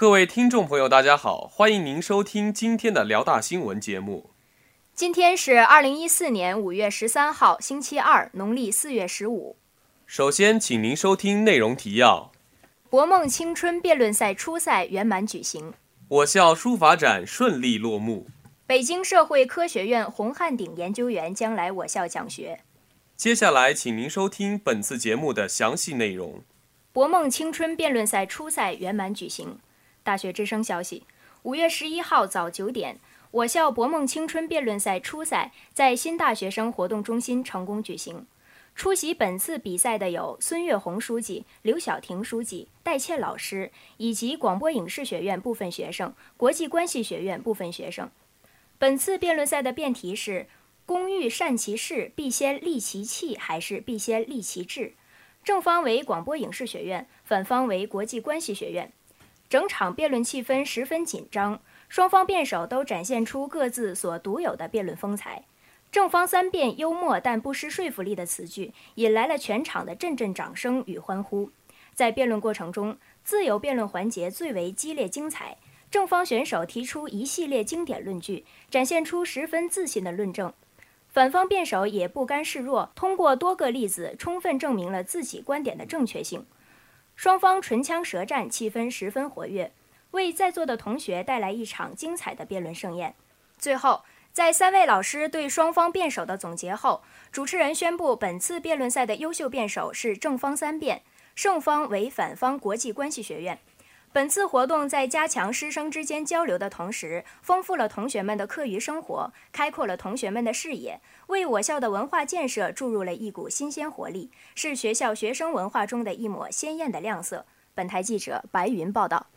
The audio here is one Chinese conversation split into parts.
各位听众朋友，大家好，欢迎您收听今天的辽大新闻节目。今天是二零一四年五月十三号，星期二，农历四月十五。首先，请您收听内容提要：博梦青春辩论赛初赛圆满举行，我校书法展顺利落幕。北京社会科学院洪汉鼎研究员将来我校讲学。接下来，请您收听本次节目的详细内容。博梦青春辩论赛初赛圆满举行。大学之声消息：五月十一号早九点，我校博梦青春辩论赛初赛在新大学生活动中心成功举行。出席本次比赛的有孙月红书记、刘晓婷书记、戴倩老师以及广播影视学院部分学生、国际关系学院部分学生。本次辩论赛的辩题是。工欲善其事，必先利其器，还是必先利其智？正方为广播影视学院，反方为国际关系学院。整场辩论气氛十分紧张，双方辩手都展现出各自所独有的辩论风采。正方三辩幽默但不失说服力的词句，引来了全场的阵阵掌声与欢呼。在辩论过程中，自由辩论环节最为激烈精彩。正方选手提出一系列经典论据，展现出十分自信的论证。反方辩手也不甘示弱，通过多个例子充分证明了自己观点的正确性。双方唇枪舌战，气氛十分活跃，为在座的同学带来一场精彩的辩论盛宴。最后，在三位老师对双方辩手的总结后，主持人宣布本次辩论赛的优秀辩手是正方三辩，胜方为反方国际关系学院。本次活动在加强师生之间交流的同时，丰富了同学们的课余生活，开阔了同学们的视野，为我校的文化建设注入了一股新鲜活力，是学校学生文化中的一抹鲜艳的亮色。本台记者白云报道。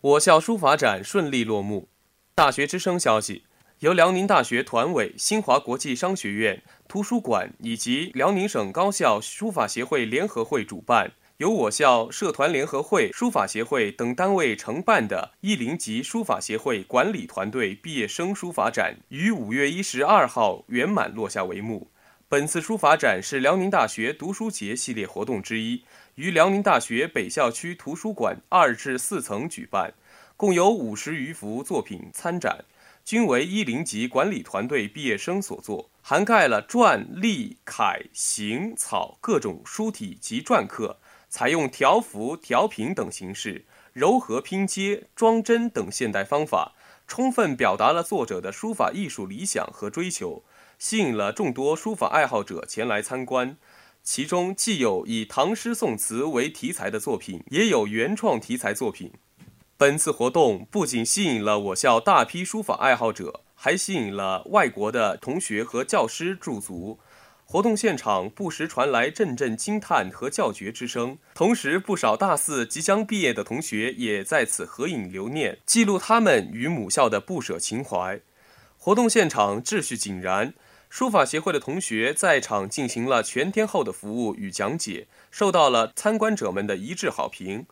我校书法展顺利落幕。大学之声消息，由辽宁大学团委、新华国际商学院图书馆以及辽宁省高校书法协会联合会主办。由我校社团联合会、书法协会等单位承办的一零级书法协会管理团队毕业生书法展，于五月一十二号圆满落下帷幕。本次书法展是辽宁大学读书节系列活动之一，于辽宁大学北校区图书馆二至四层举办，共有五十余幅作品参展，均为一零级管理团队毕业生所作，涵盖了篆、隶、楷、行、草各种书体及篆刻。采用条幅、调频等形式，柔和拼接、装帧等现代方法，充分表达了作者的书法艺术理想和追求，吸引了众多书法爱好者前来参观。其中既有以唐诗宋词为题材的作品，也有原创题材作品。本次活动不仅吸引了我校大批书法爱好者，还吸引了外国的同学和教师驻足。活动现场不时传来阵阵惊叹和叫绝之声，同时不少大四即将毕业的同学也在此合影留念，记录他们与母校的不舍情怀。活动现场秩序井然，书法协会的同学在场进行了全天候的服务与讲解，受到了参观者们的一致好评。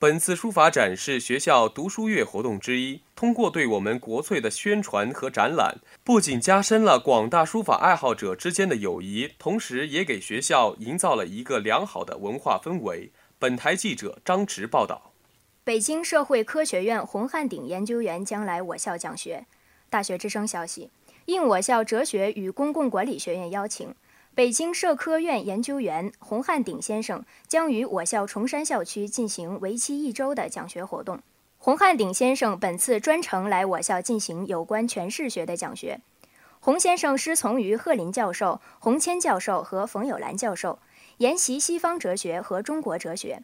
本次书法展是学校读书月活动之一。通过对我们国粹的宣传和展览，不仅加深了广大书法爱好者之间的友谊，同时也给学校营造了一个良好的文化氛围。本台记者张驰报道。北京社会科学院洪汉鼎研究员将来我校讲学。大学之声消息，应我校哲学与公共管理学院邀请。北京社科院研究员洪汉鼎先生将于我校崇山校区进行为期一周的讲学活动。洪汉鼎先生本次专程来我校进行有关诠释学的讲学。洪先生师从于贺林教授、洪谦教授和冯友兰教授，研习西方哲学和中国哲学。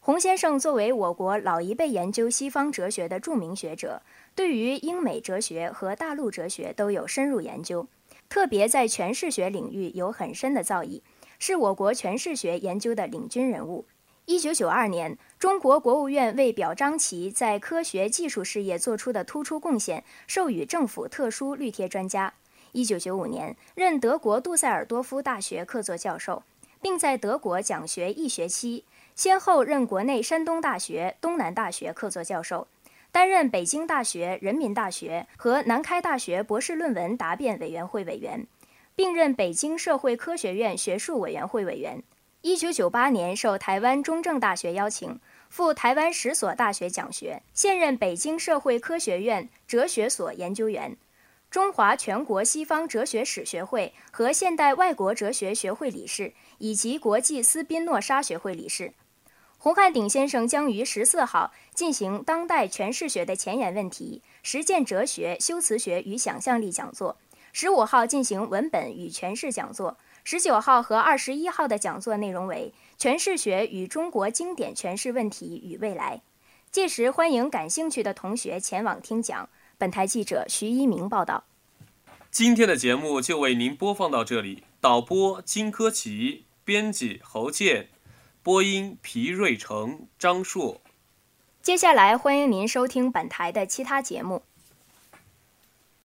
洪先生作为我国老一辈研究西方哲学的著名学者，对于英美哲学和大陆哲学都有深入研究。特别在诠释学领域有很深的造诣，是我国诠释学研究的领军人物。一九九二年，中国国务院为表彰其在科学技术事业做出的突出贡献，授予政府特殊绿贴专家。一九九五年，任德国杜塞尔多夫大学客座教授，并在德国讲学一学期，先后任国内山东大学、东南大学客座教授。担任北京大学、人民大学和南开大学博士论文答辩委员会委员，并任北京社会科学院学术委员会委员。一九九八年受台湾中正大学邀请，赴台湾十所大学讲学，现任北京社会科学院哲学所研究员，中华全国西方哲学史学会和现代外国哲学学会理事，以及国际斯宾诺莎学会理事。洪汉鼎先生将于十四号进行当代诠释学的前沿问题、实践哲学、修辞学与想象力讲座；十五号进行文本与诠释讲座；十九号和二十一号的讲座内容为诠释学与中国经典诠释问题与未来。届时欢迎感兴趣的同学前往听讲。本台记者徐一鸣报道。今天的节目就为您播放到这里，导播金科奇，编辑侯健。播音：皮瑞成、张硕。接下来，欢迎您收听本台的其他节目。